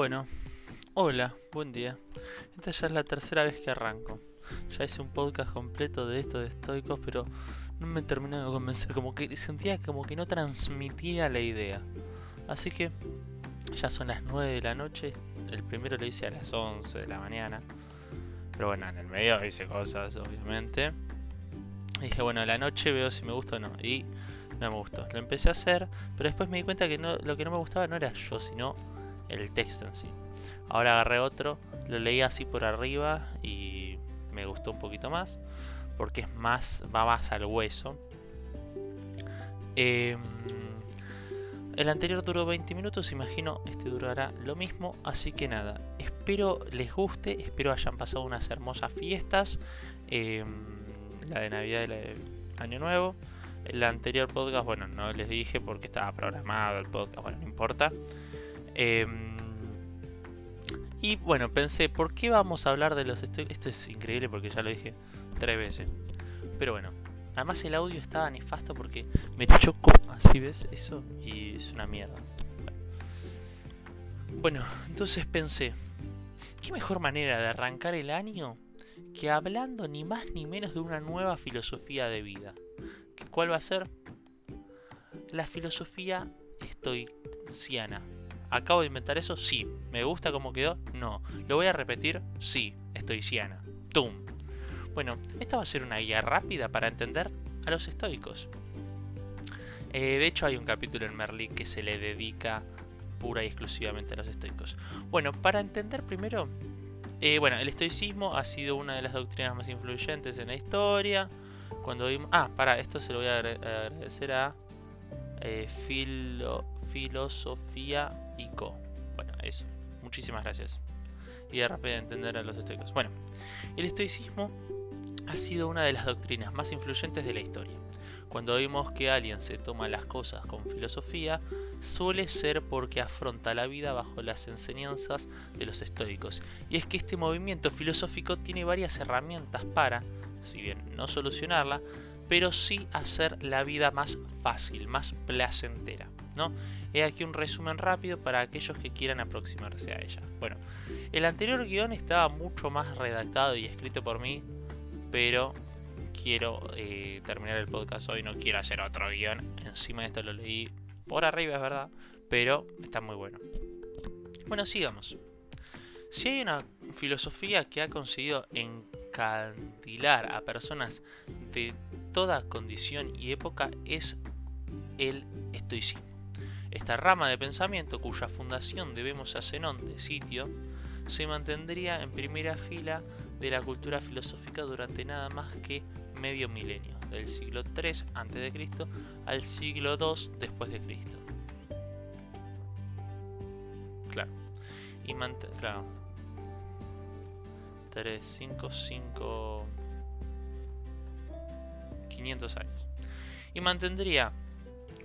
Bueno, hola, buen día. Esta ya es la tercera vez que arranco. Ya hice un podcast completo de esto de estoicos, pero no me terminó de convencer. Como que sentía como que no transmitía la idea. Así que ya son las 9 de la noche. El primero lo hice a las 11 de la mañana. Pero bueno, en el medio hice cosas, obviamente. Y dije, bueno, a la noche veo si me gusta o no. Y no me gustó. Lo empecé a hacer, pero después me di cuenta que no, lo que no me gustaba no era yo, sino el texto en sí. Ahora agarré otro, lo leí así por arriba y me gustó un poquito más porque es más va más al hueso. Em, el anterior duró 20 minutos, imagino este durará lo mismo, así que nada, espero les guste, espero hayan pasado unas hermosas fiestas, em, la de Navidad y la de Año Nuevo. El anterior podcast, bueno, no les dije porque estaba programado el podcast, bueno, no importa. Em, y bueno, pensé, ¿por qué vamos a hablar de los estoicos? Esto es increíble porque ya lo dije tres veces. Pero bueno, además el audio estaba nefasto porque me chocó, así ves, eso, y es una mierda. Bueno, entonces pensé, ¿qué mejor manera de arrancar el año que hablando ni más ni menos de una nueva filosofía de vida? ¿Cuál va a ser? La filosofía estoiciana. ¿Acabo de inventar eso? Sí. ¿Me gusta cómo quedó? No. ¿Lo voy a repetir? Sí. Estoiciana. ¡Tum! Bueno, esta va a ser una guía rápida para entender a los estoicos. Eh, de hecho, hay un capítulo en Merlí que se le dedica pura y exclusivamente a los estoicos. Bueno, para entender primero, eh, bueno, el estoicismo ha sido una de las doctrinas más influyentes en la historia. Cuando vimos, ah, para, esto se lo voy a agradecer a eh, Filo, Filosofía Bueno, eso. Muchísimas gracias. Y de rápido entender a los estoicos. Bueno, el estoicismo ha sido una de las doctrinas más influyentes de la historia. Cuando vimos que alguien se toma las cosas con filosofía, suele ser porque afronta la vida bajo las enseñanzas de los estoicos. Y es que este movimiento filosófico tiene varias herramientas para, si bien no solucionarla, pero sí hacer la vida más fácil, más placentera. He aquí un resumen rápido para aquellos que quieran aproximarse a ella. Bueno, el anterior guion estaba mucho más redactado y escrito por mí, pero quiero eh, terminar el podcast hoy, no quiero hacer otro guion. Encima de esto lo leí por arriba, es verdad, pero está muy bueno. Bueno, sigamos. Si hay una filosofía que ha conseguido encandilar a personas de toda condición y época es el estoicismo. Esta rama de pensamiento, cuya fundación debemos a Zenón de Sitio, se mantendría en primera fila de la cultura filosófica durante nada más que medio milenio, del siglo III a.C. al siglo II después de Cristo. Claro. Y claro. 3, 5, 5 500 años. Y mantendría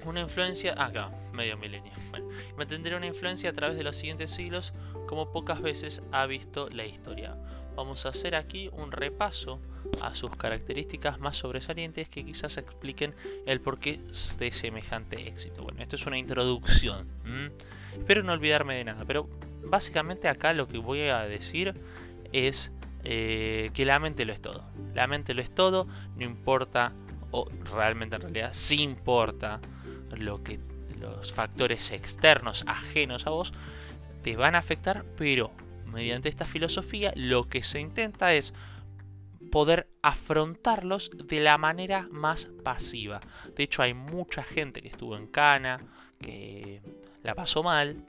una influencia, acá, medio milenio, bueno, mantendría una influencia a través de los siguientes siglos como pocas veces ha visto la historia. Vamos a hacer aquí un repaso a sus características más sobresalientes que quizás expliquen el porqué de semejante éxito. Bueno, esto es una introducción. Espero no olvidarme de nada, pero básicamente acá lo que voy a decir es eh, que la mente lo es todo. La mente lo es todo, no importa o realmente en realidad sí importa lo que los factores externos ajenos a vos te van a afectar, pero mediante esta filosofía lo que se intenta es poder afrontarlos de la manera más pasiva. De hecho, hay mucha gente que estuvo en cana, que la pasó mal,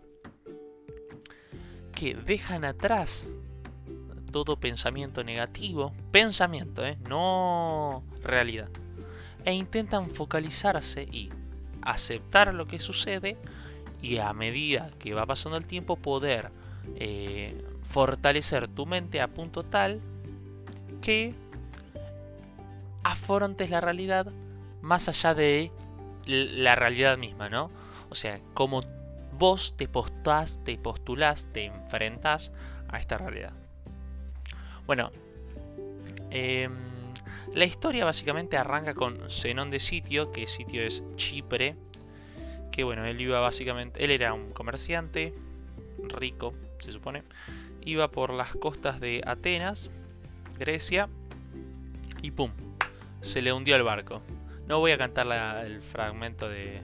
que dejan atrás todo pensamiento negativo, pensamiento, ¿eh? no realidad e intentan focalizarse y aceptar lo que sucede y a medida que va pasando el tiempo poder eh, fortalecer tu mente a punto tal que afrontes la realidad más allá de la realidad misma, ¿no? O sea, como vos te postás, te postulás, te enfrentas a esta realidad. Bueno, eh, la historia básicamente arranca con Zenón de Sitio, que sitio es Chipre, que bueno, él iba básicamente, él era un comerciante rico, se supone, iba por las costas de Atenas, Grecia, y ¡pum! Se le hundió el barco. No voy a cantar el fragmento de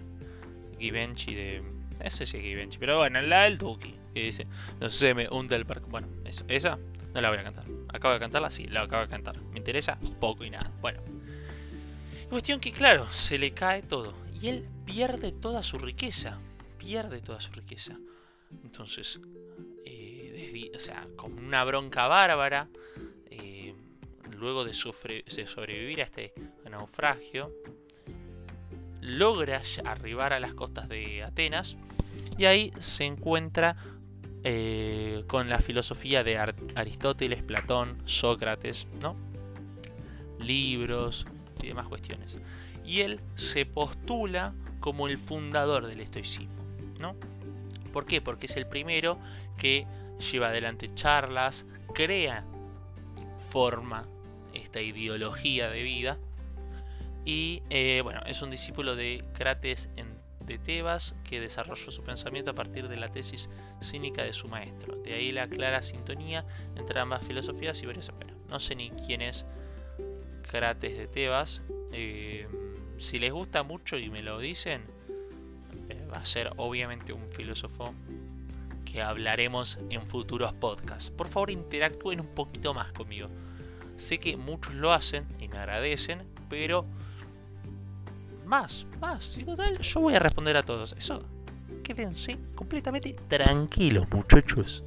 Givenchy de... Ese sí es Givenchy, pero bueno, la del Duki, que dice, no sé, me hunde el barco. Bueno, eso, esa no la voy a cantar. ¿Acabo de cantarla? Sí, la acabo de cantar. ¿Me interesa? Poco y nada. Bueno. Cuestión que, claro, se le cae todo. Y él pierde toda su riqueza. Pierde toda su riqueza. Entonces, eh, o sea, con una bronca bárbara, eh, luego de, sobrevivir a este naufragio, logra arribar a las costas de Atenas y ahí se encuentra eh, con la filosofía de Aristóteles, Platón, Sócrates, ¿no? libros y demás cuestiones. Y él se postula como el fundador del estoicismo. ¿no? ¿Por qué? Porque es el primero que lleva adelante charlas, crea, forma esta ideología de vida. Y eh, bueno, es un discípulo de Crates en de Tebas que desarrolló su pensamiento a partir de la tesis cínica de su maestro. De ahí la clara sintonía entre ambas filosofías y varios bueno, No sé ni quién es Crates de Tebas. Eh, si les gusta mucho y me lo dicen, eh, va a ser obviamente un filósofo que hablaremos en futuros podcasts. Por favor, interactúen un poquito más conmigo. Sé que muchos lo hacen y me agradecen, pero más, más. Y total, yo voy a responder a todos. Eso, quédense completamente tranquilos, muchachos.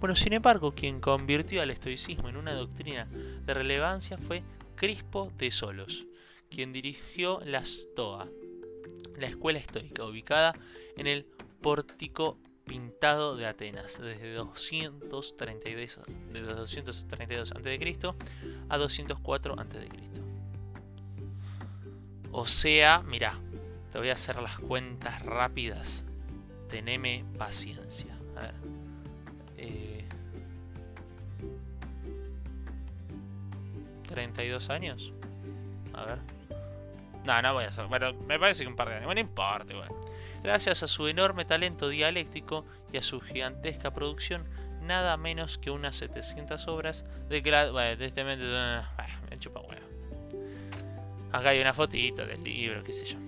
Bueno, sin embargo, quien convirtió al estoicismo en una doctrina de relevancia fue Crispo de Solos, quien dirigió la Stoa, la escuela estoica, ubicada en el pórtico pintado de Atenas, desde 232, desde 232 a.C. a 204 a.C. O sea, mira, te voy a hacer las cuentas rápidas. Teneme paciencia. A ver. Eh, 32 años. A ver. No, no voy a hacer. Bueno, me parece que un par de años. Bueno, no importa, bueno. Gracias a su enorme talento dialéctico y a su gigantesca producción, nada menos que unas 700 obras de, bueno, de este momento, me chupa huevo. Acá hay una fotito del libro, qué sé yo.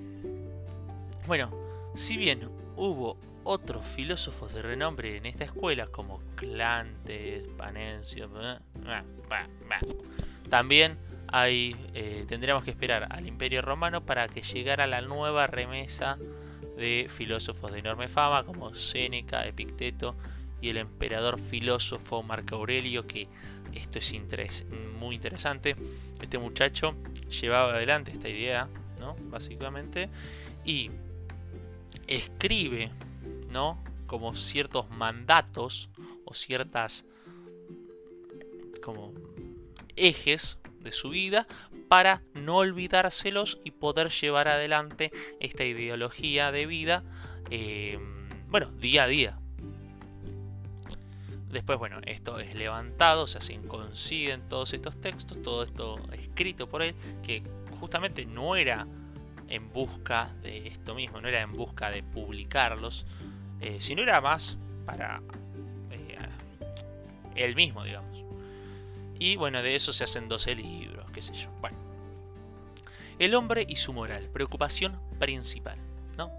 Bueno, si bien hubo otros filósofos de renombre en esta escuela como Clantes, Panencio, también hay, eh, tendríamos que esperar al Imperio Romano para que llegara la nueva remesa de filósofos de enorme fama como Séneca, Epicteto y el emperador filósofo Marco Aurelio, que esto es muy interesante. Este muchacho llevaba adelante esta idea, ¿no? Básicamente. Y escribe, ¿no? Como ciertos mandatos o ciertas como ejes de su vida para no olvidárselos y poder llevar adelante esta ideología de vida, eh, bueno, día a día. Después, bueno, esto es levantado, se hacen consiguen todos estos textos, todo esto escrito por él, que justamente no era en busca de esto mismo, no era en busca de publicarlos, eh, sino era más para eh, él mismo, digamos. Y bueno, de eso se hacen 12 libros, qué sé yo. Bueno. El hombre y su moral, preocupación principal, ¿no?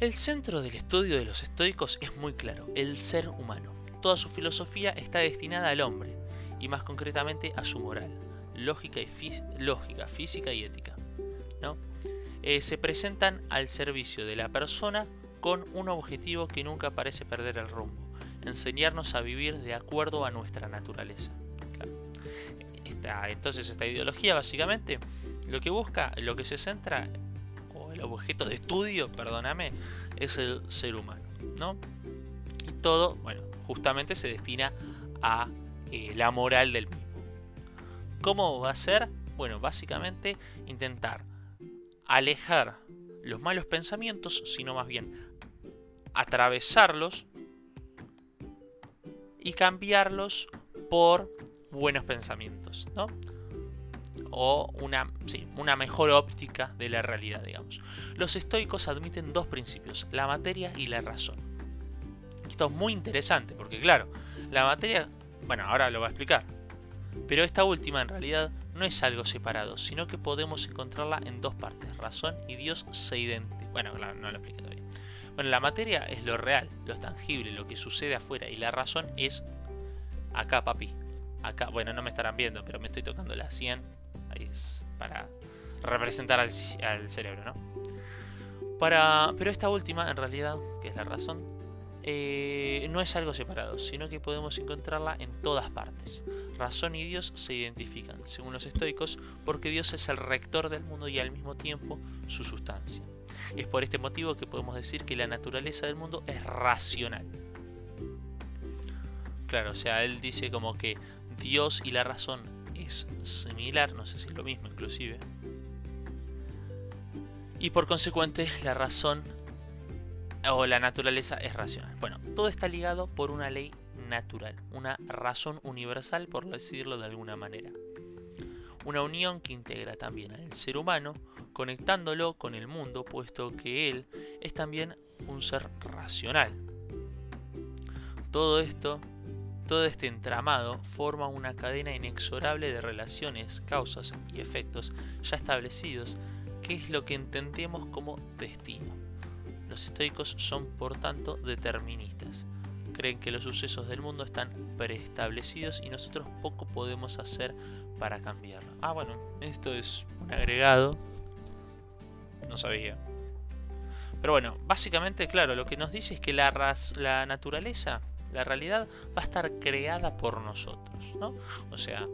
El centro del estudio de los estoicos es muy claro, el ser humano. Toda su filosofía está destinada al hombre, y más concretamente a su moral, lógica, y física y ética. ¿no? Eh, se presentan al servicio de la persona con un objetivo que nunca parece perder el rumbo, enseñarnos a vivir de acuerdo a nuestra naturaleza. entonces esta ideología básicamente lo que busca, lo que se centra el objeto de estudio, perdóname, es el ser humano, ¿no? Y todo, bueno, justamente se destina a eh, la moral del mismo. ¿Cómo va a ser? Bueno, básicamente intentar alejar los malos pensamientos, sino más bien atravesarlos y cambiarlos por buenos pensamientos, ¿no? O una, una mejor óptica de la realidad, digamos. Los estoicos admiten dos principios, la materia y la razón. esto es muy interesante, porque claro, la materia, bueno, ahora lo voy a explicar, pero esta última en realidad no es algo separado, sino que podemos encontrarla en dos partes. Razón y Dios se identifican. Bueno, no lo expliqué todavía. Bueno, la materia es lo real, lo tangible, lo que sucede afuera. Y la razón es acá, papi. Acá, bueno, no me estarán viendo, pero me estoy tocando la 100. Ahí es para representar al, cerebro, ¿no? Para, pero esta última, en realidad, que es la razón, eh, no es algo separado, sino que podemos encontrarla en todas partes. Razón y Dios se identifican, según los estoicos, porque Dios es el rector del mundo y al mismo tiempo su sustancia. Es por este motivo que podemos decir que la naturaleza del mundo es racional. Claro, o sea, él dice como que Dios y la razón es similar, no sé si es lo mismo inclusive. Y por consecuente la razón o la naturaleza es racional. Bueno, todo está ligado por una ley natural, una razón universal, por decirlo de alguna manera. Una unión que integra también al ser humano, conectándolo con el mundo, puesto que él es también un ser racional. Todo esto, todo este entramado forma una cadena inexorable de relaciones, causas y efectos ya establecidos, que es lo que entendemos como destino. Los estoicos son por tanto deterministas. Creen que los sucesos del mundo están preestablecidos y nosotros poco podemos hacer para cambiarlo. Ah, bueno, esto es un agregado. No sabía. Pero bueno, básicamente, claro, lo que nos dice es que la, la naturaleza, la realidad, va a estar creada por nosotros, ¿no? O sea,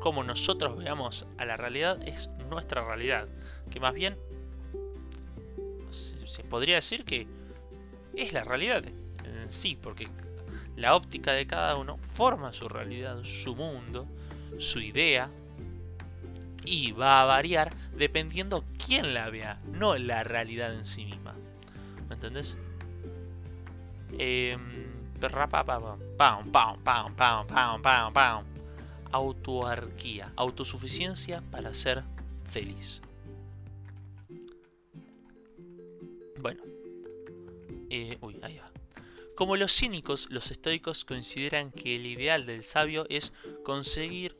como nosotros veamos a la realidad es nuestra realidad, que más bien se podría decir que es la realidad en sí, porque la óptica de cada uno forma su realidad, su mundo, su idea, y va a variar dependiendo quién la vea, no la realidad en sí misma. ¿Me entendés? Eh, Autoarquía, autosuficiencia para ser feliz. Bueno. Eh, uy, ahí va. Como los cínicos, los estoicos consideran que el ideal del sabio es conseguir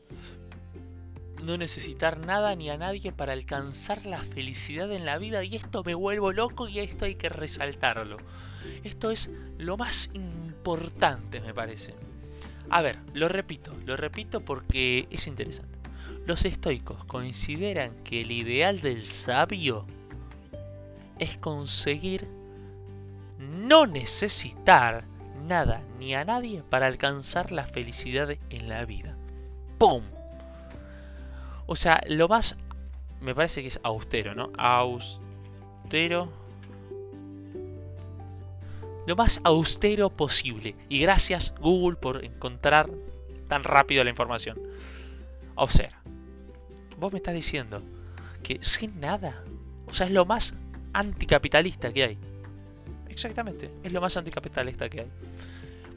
no necesitar nada ni a nadie para alcanzar la felicidad en la vida y esto me vuelvo loco y esto hay que resaltarlo. Esto es lo más importante me parece. A ver, lo repito, lo repito porque es interesante. Los estoicos consideran que el ideal del sabio es conseguir no necesitar nada ni a nadie para alcanzar la felicidad en la vida. ¡Pum! O sea, lo más... Me parece que es austero, ¿no? Austero. Lo más austero posible. Y gracias Google por encontrar tan rápido la información. Observa. Vos me estás diciendo que sin nada. O sea, es lo más anticapitalista que hay. Exactamente, es lo más anticapitalista que hay.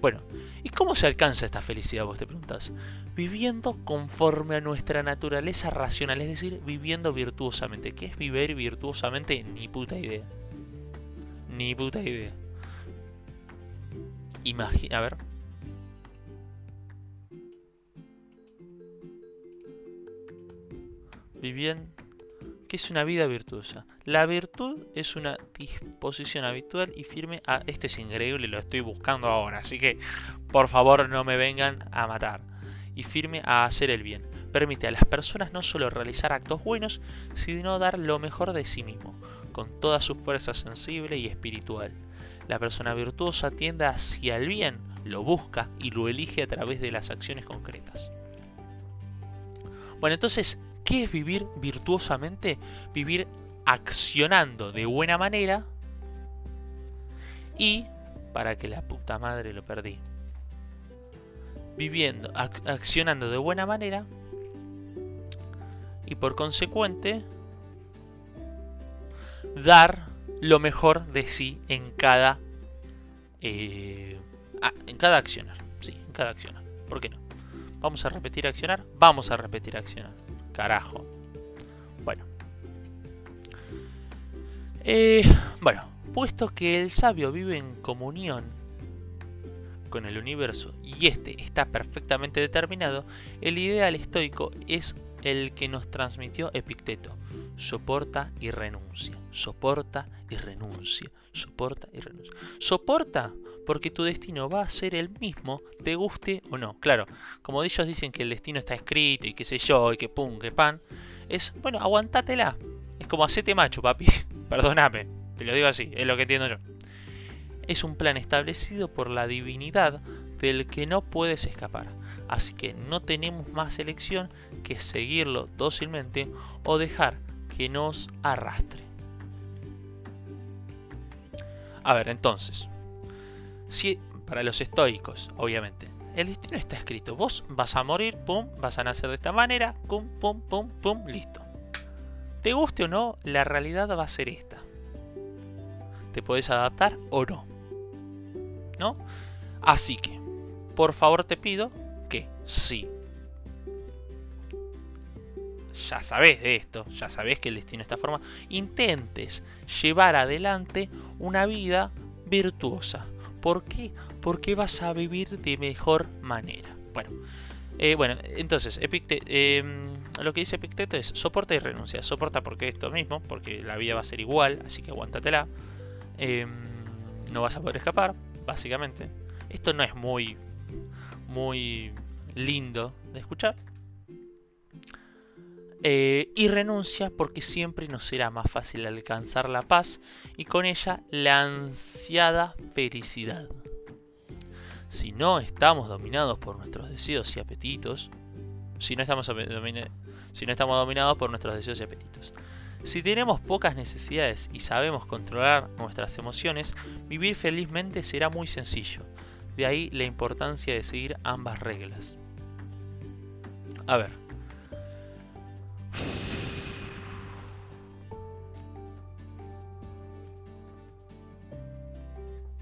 Bueno, ¿y cómo se alcanza esta felicidad? Vos te preguntas. Viviendo conforme a nuestra naturaleza racional, es decir, viviendo virtuosamente. ¿Qué es vivir virtuosamente? Ni puta idea. Ni puta idea. Imagina, a ver. Viviendo ¿Qué es una vida virtuosa? La virtud es una disposición habitual y firme a... Este es increíble, lo estoy buscando ahora, así que por favor no me vengan a matar. Y firme a hacer el bien. Permite a las personas no solo realizar actos buenos, sino dar lo mejor de sí mismo, con toda su fuerza sensible y espiritual. La persona virtuosa tiende hacia el bien, lo busca y lo elige a través de las acciones concretas. Bueno, entonces, ¿Qué es vivir virtuosamente? Vivir accionando de buena manera y para que la puta madre lo perdí. Viviendo, accionando de buena manera y por consecuente dar lo mejor de sí en cada eh, en cada accionar. Sí, en cada accionar. ¿Por qué no? Vamos a repetir accionar. Vamos a repetir accionar. Carajo. Bueno. Eh, bueno, Puesto que el sabio vive en comunión con el universo y este está perfectamente determinado, el ideal estoico es el que nos transmitió Epicteto. Soporta y renuncia, soporta y renuncia, soporta y renuncia. Soporta porque tu destino va a ser el mismo, te guste o no. Claro, como ellos dicen que el destino está escrito y qué sé yo, y que pum, que pan, es, bueno, aguantátela. Es como hacete macho, papi. Perdóname, te lo digo así, es lo que entiendo yo. Es un plan establecido por la divinidad del que no puedes escapar. Así que no tenemos más elección que seguirlo dócilmente o dejar que nos arrastre. A ver, entonces, si para los estoicos, obviamente, el destino está escrito, vos vas a morir, pum, vas a nacer de esta manera, pum, pum, pum, pum, listo. Te guste o no, la realidad va a ser esta. Te podés adaptar o no. ¿No? Así que, por favor te pido que sí. Ya sabes de esto, ya sabes que el destino está formado. Intentes llevar adelante una vida virtuosa. ¿Por qué? Porque vas a vivir de mejor manera. Bueno, eh, bueno, entonces, em, lo que dice Epicteto es soporta y renuncia. Soporta porque esto mismo, porque la vida va a ser igual, así que aguántatela. Em, no vas a poder escapar, básicamente. Esto no es muy, muy lindo de escuchar. Eh, y renuncia porque siempre nos será más fácil alcanzar la paz y con ella la ansiada felicidad. Si no estamos dominados por nuestros deseos y apetitos, si no estamos, si no estamos dominados por nuestros deseos y apetitos, si tenemos pocas necesidades y sabemos controlar nuestras emociones, vivir felizmente será muy sencillo. De ahí la importancia de seguir ambas reglas. A ver.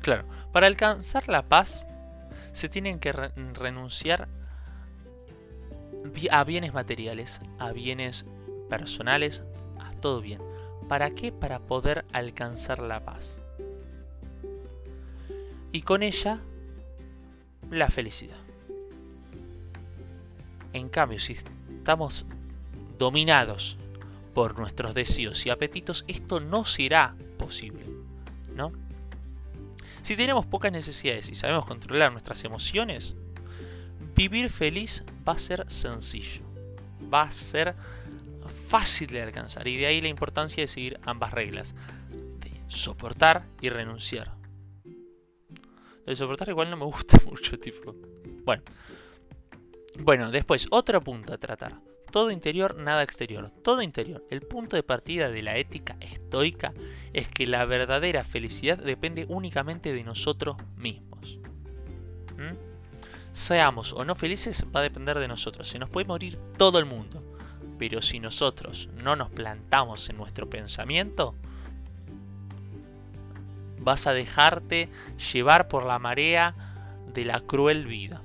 Claro, para alcanzar la paz se tienen que renunciar a bienes materiales, a bienes personales, a todo bien. ¿Para qué? Para poder alcanzar la paz. Y con ella, la felicidad. En cambio, si estamos dominados por nuestros deseos y apetitos, esto no será posible, ¿no? Si tenemos pocas necesidades y sabemos controlar nuestras emociones, vivir feliz va a ser sencillo, va a ser fácil de alcanzar y de ahí la importancia de seguir ambas reglas, soportar y renunciar. de soportar igual no me gusta mucho, tipo. Bueno, bueno, después, otro punto a tratar. Todo interior, nada exterior. Todo interior. El punto de partida de la ética estoica es que la verdadera felicidad depende únicamente de nosotros mismos. ¿Mm? Seamos o no felices va a depender de nosotros. Se nos puede morir todo el mundo. Pero si nosotros no nos plantamos en nuestro pensamiento, vas a dejarte llevar por la marea de la cruel vida.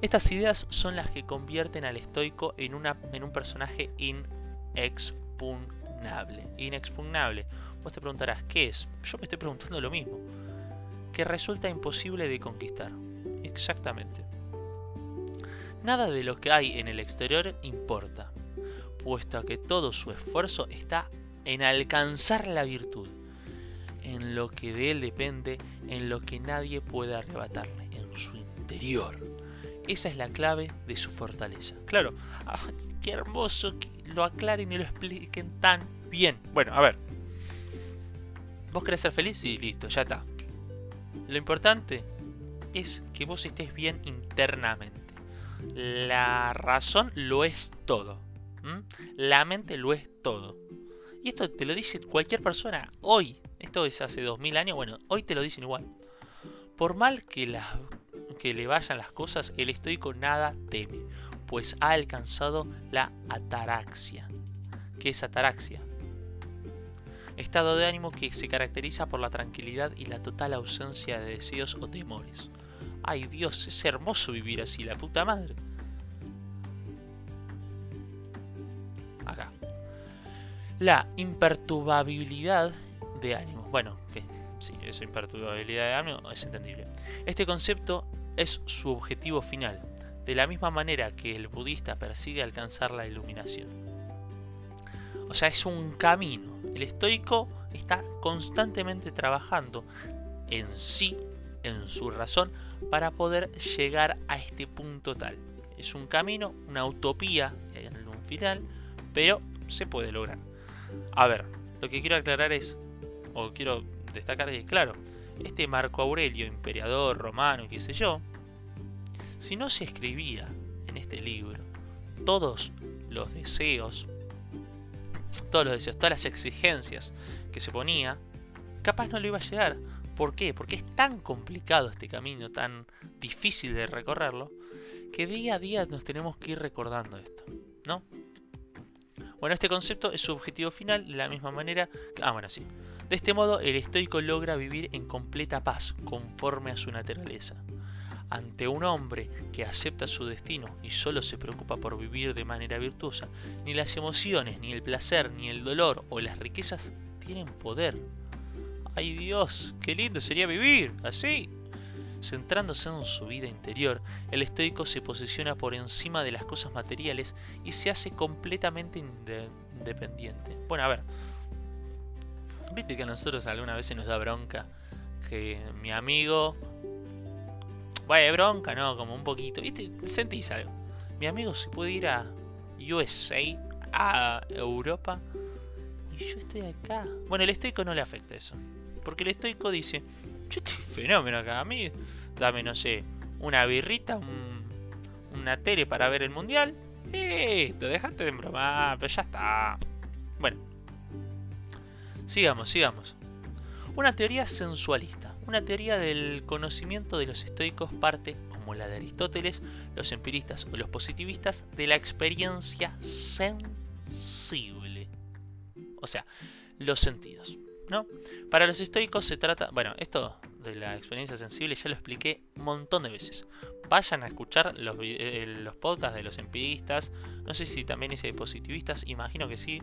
Estas ideas son las que convierten al estoico en, en un personaje inexpugnable. Inexpugnable. Vos te preguntarás, ¿qué es? Yo me estoy preguntando lo mismo. Que resulta imposible de conquistar. Exactamente. Nada de lo que hay en el exterior importa, puesto que todo su esfuerzo está en alcanzar la virtud, en lo que de él depende, en lo que nadie puede arrebatarle, en su interior. Esa es la clave de su fortaleza. Claro, ah, qué hermoso que lo aclaren y lo expliquen tan bien. Bueno, a ver. ¿Vos querés ser feliz? Y listo, ya está. Lo importante es que vos estés bien internamente. La razón lo es todo. La mente lo es todo. Y esto te lo dice cualquier persona hoy. Esto es hace 2000 años. Bueno, hoy te lo dicen igual. Por mal que las que le vayan las cosas, el estoico nada teme, pues ha alcanzado la ataraxia. ¿Qué es ataraxia? Estado de ánimo que se caracteriza por la tranquilidad y la total ausencia de deseos o temores. Ay Dios, es hermoso vivir así, la puta madre. Acá. La imperturbabilidad de ánimo Bueno, que sí, esa imperturbabilidad de Amio es entendible. Este concepto es su objetivo final, de la misma manera que el budista persigue alcanzar la iluminación. O sea, es un camino. El estoico está constantemente trabajando en sí, en su razón, para poder llegar a este punto tal. Es un camino, una utopía en un final, pero se puede lograr. A ver, lo que quiero aclarar es, o quiero destacar es, claro, este Marco Aurelio, emperador romano, qué sé yo, si no se escribía en este libro todos los deseos, todos los deseos, todas las exigencias que se ponía, capaz no le iba a llegar. ¿Por qué? Porque es tan complicado este camino, tan difícil de recorrerlo, que día a día nos tenemos que ir recordando esto, ¿no? Bueno, este concepto es su objetivo final de la misma manera que... Ah, bueno, sí. De este modo, el estoico logra vivir en completa paz, conforme a su naturaleza. Ante un hombre que acepta su destino y solo se preocupa por vivir de manera virtuosa, ni las emociones, ni el placer, ni el dolor o las riquezas tienen poder. ¡Ay Dios! ¡Qué lindo sería vivir así! Centrándose en su vida interior, el estoico se posiciona por encima de las cosas materiales y se hace completamente independiente. Bueno, a ver. Viste que a nosotros alguna vez se nos da bronca que mi amigo Vaya, bronca, no, como un poquito. ¿Viste? Sentís algo. Mi amigo se puede ir a USA, a Europa, y yo estoy acá. Bueno, el estoico no le afecta eso. Porque el estoico dice, yo estoy fenómeno acá. A mí, dame, no sé, una birrita, una tele para ver el mundial. Eh, te dejaste de bromar, pero ya está. Bueno, sigamos, sigamos. Una teoría sensualista. Una teoría del conocimiento de los estoicos parte, como la de Aristóteles, los empiristas o los positivistas, de la experiencia sensible. O sea, los sentidos. ¿no? Para los estoicos se trata, bueno, esto de la experiencia sensible ya lo expliqué un montón de veces. Vayan a escuchar los, eh, los podcasts de los empiristas, no sé si también ese de positivistas, imagino que sí.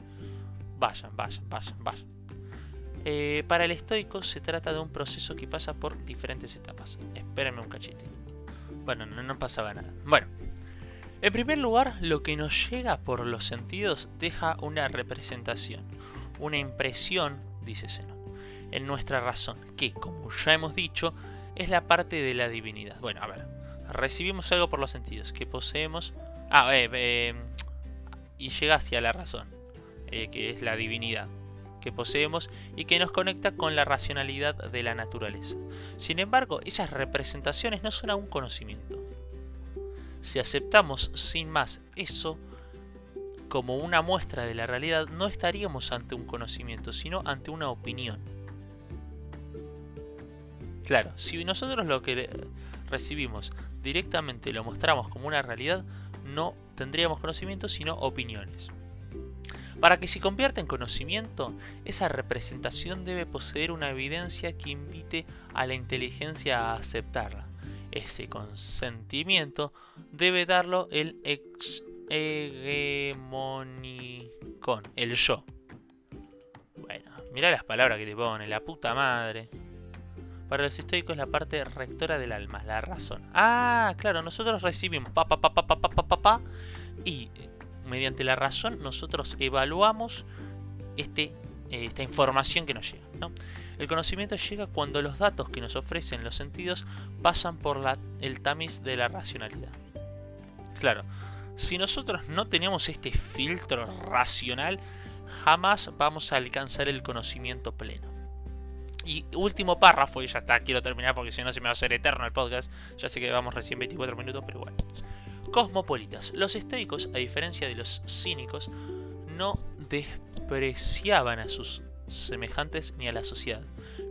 Vayan, vayan, vayan, vayan. Eh, para el estoico se trata de un proceso que pasa por diferentes etapas. Espérenme un cachete. Bueno, no, no pasaba nada. Bueno, en primer lugar, lo que nos llega por los sentidos deja una representación, una impresión, dice Zenón, en nuestra razón, que, como ya hemos dicho, es la parte de la divinidad. Bueno, a ver, recibimos algo por los sentidos, que poseemos... Ah, eh, eh, y llega hacia la razón, que es la divinidad que poseemos y que nos conecta con la racionalidad de la naturaleza. Sin embargo, esas representaciones no son aún conocimiento. Si aceptamos sin más eso como una muestra de la realidad, no estaríamos ante un conocimiento, sino ante una opinión. Claro, si nosotros lo que recibimos directamente lo mostramos como una realidad, no tendríamos conocimiento, sino opiniones. Para que se convierta en conocimiento, esa representación debe poseer una evidencia que invite a la inteligencia a aceptarla. Ese consentimiento debe darlo el ex hegemonicón, el yo. Bueno, mira las palabras que te pone, la puta madre. Para los estoicos la parte rectora del alma, la razón. Ah, claro, nosotros recibimos pa pa pa pa pa pa pa, pa, pa y mediante la razón nosotros evaluamos este, eh, esta información que nos llega. El conocimiento llega cuando los datos que nos ofrecen los sentidos pasan por la, el tamiz de la racionalidad. Claro, si nosotros no tenemos este filtro racional, jamás vamos a alcanzar el conocimiento pleno. Y último párrafo, y ya está, quiero terminar porque si no se me va a hacer eterno el podcast. Ya sé que vamos recién 24 minutos, pero bueno cosmopolitas. Los estoicos, a diferencia de los cínicos, no despreciaban a sus semejantes ni a la sociedad,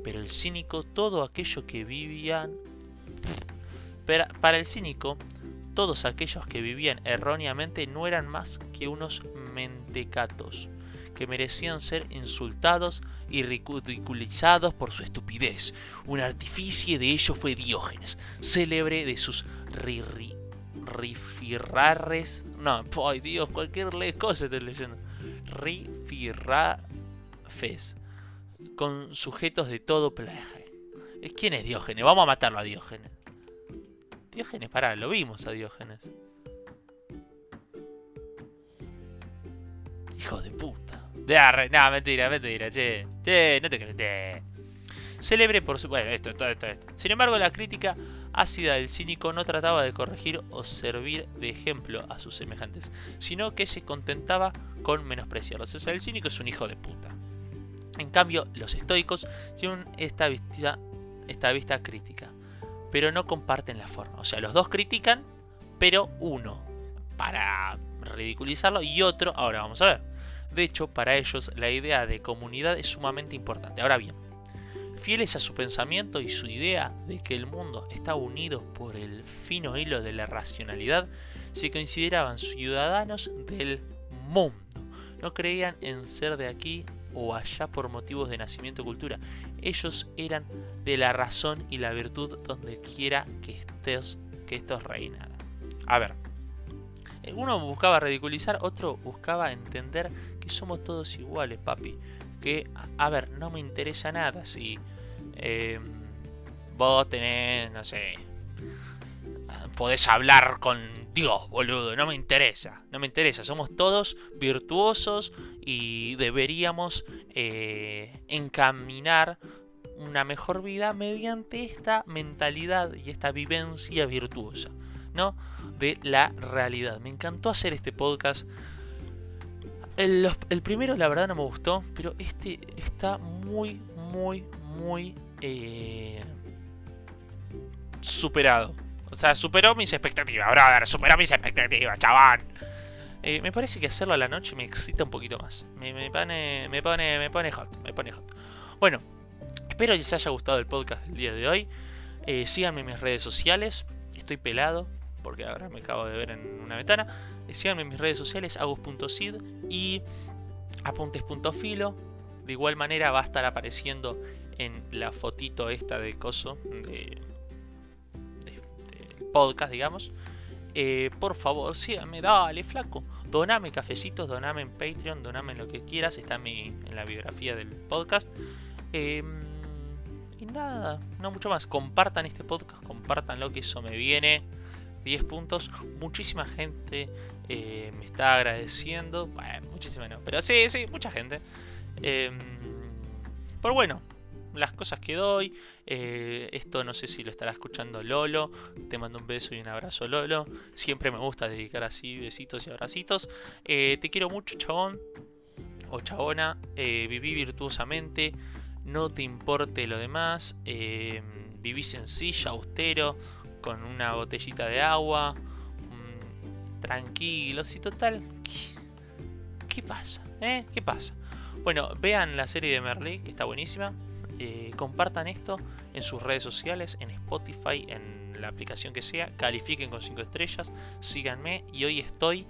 pero el cínico todo aquello que vivían... Para el cínico, todos aquellos que vivían erróneamente no eran más que unos mentecatos, que merecían ser insultados y ridiculizados por su estupidez. Un artificio de ello fue Diógenes, célebre de sus rirri rifirrares. No, ay Dios, cualquier cosa estoy leyendo. Rifirrafes. con sujetos de todo plaje. ¿Quién es Diógenes? Vamos a matarlo a Diógenes. Diógenes, pará, lo vimos a Diógenes. Hijo de puta. De arre, no, mentira, mentira, che. Che, no te crees. Célebre por su. Bueno, esto, esto, esto. Sin embargo, la crítica ácida del cínico no trataba de corregir o servir de ejemplo a sus semejantes, sino que se contentaba con menospreciarlos. O sea, el cínico es un hijo de puta. En cambio, los estoicos tienen esta vista, esta vista crítica, pero no comparten la forma. O sea, los dos critican, pero uno para ridiculizarlo y otro, ahora vamos a ver. De hecho, para ellos la idea de comunidad es sumamente importante. Ahora bien, fieles a su pensamiento y su idea de que el mundo está unido por el fino hilo de la racionalidad, se consideraban ciudadanos del mundo. No creían en ser de aquí o allá por motivos de nacimiento o cultura. Ellos eran de la razón y la virtud donde quiera que estés, que estos reinaran. A ver, uno buscaba ridiculizar, otro buscaba entender que somos todos iguales, papi. Que, a ver, no me interesa nada si eh, vos tenés, no sé, podés hablar con Dios, boludo, no me interesa, no me interesa, somos todos virtuosos y deberíamos eh, encaminar una mejor vida mediante esta mentalidad y esta vivencia virtuosa, ¿no? De la realidad. Me encantó hacer este podcast. El, el primero, la verdad, no me gustó, pero este está muy, muy, muy eh, superado. O sea, superó mis expectativas, brother. Superó mis expectativas, chaval. Eh, me parece que hacerlo a la noche me excita un poquito más. Me, pone, me, pone, me pone hot, me pone hot. Bueno, espero que les haya gustado el podcast del día de hoy. Eh, síganme en mis redes sociales. Estoy pelado, porque ahora me acabo de ver en una ventana. síganme en mis redes sociales, agus.sid y apuntes.filo. De igual manera va a estar apareciendo en la fotito esta de coso de, podcast, digamos. Eh, por favor, síganme, dale, flaco. Doname cafecitos, doname en Patreon, doname en lo que quieras. Está en, la biografía del podcast. Em, y nada, no mucho más. Compartan este podcast, compartanlo, que eso me viene. 10 puntos. Muchísima gente eh, me está agradeciendo. Bueno, muchísima no, pero sí, sí, mucha gente. Eh, pero bueno, las cosas que doy. Eh, esto no sé si lo estará escuchando Lolo. Te mando un beso y un abrazo, Lolo. Siempre me gusta dedicar así besitos y abracitos. Eh, te quiero mucho, chabón o chabona. Eh, viví virtuosamente. No te importe lo demás. viví sencilla, austero, con una botellita de agua. Mm, tranquilos y total. ¿Qué, pasa? ¿Qué pasa? Bueno, vean la serie de Merlí, que está buenísima. Eh, compartan esto en sus redes sociales, en Spotify, en la aplicación que sea, califiquen con 5 estrellas, síganme y hoy estoy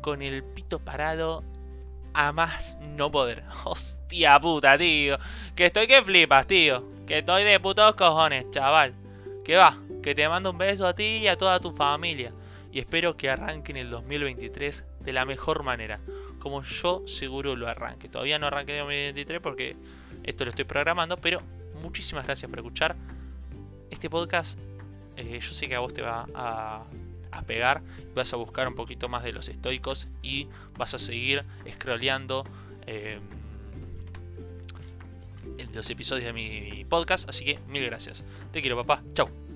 con el pito parado a más no poder. Hostia puta, tío. Que estoy que flipas, tío. Que estoy de putos cojones, chaval. Que va, que te mando un beso a ti y a toda tu familia. Y espero que arranquen el 2023 de la mejor manera. Como yo seguro lo arranque. Todavía no arranqué el 2023 porque esto lo estoy programando, pero muchísimas gracias por escuchar. Este podcast, eh, yo sé que a vos te va a, pegar, vas a buscar un poquito más de los estoicos y vas a seguir scrolleando eh, los episodios de mi podcast. Así que mil gracias. Te quiero, papá. Chau.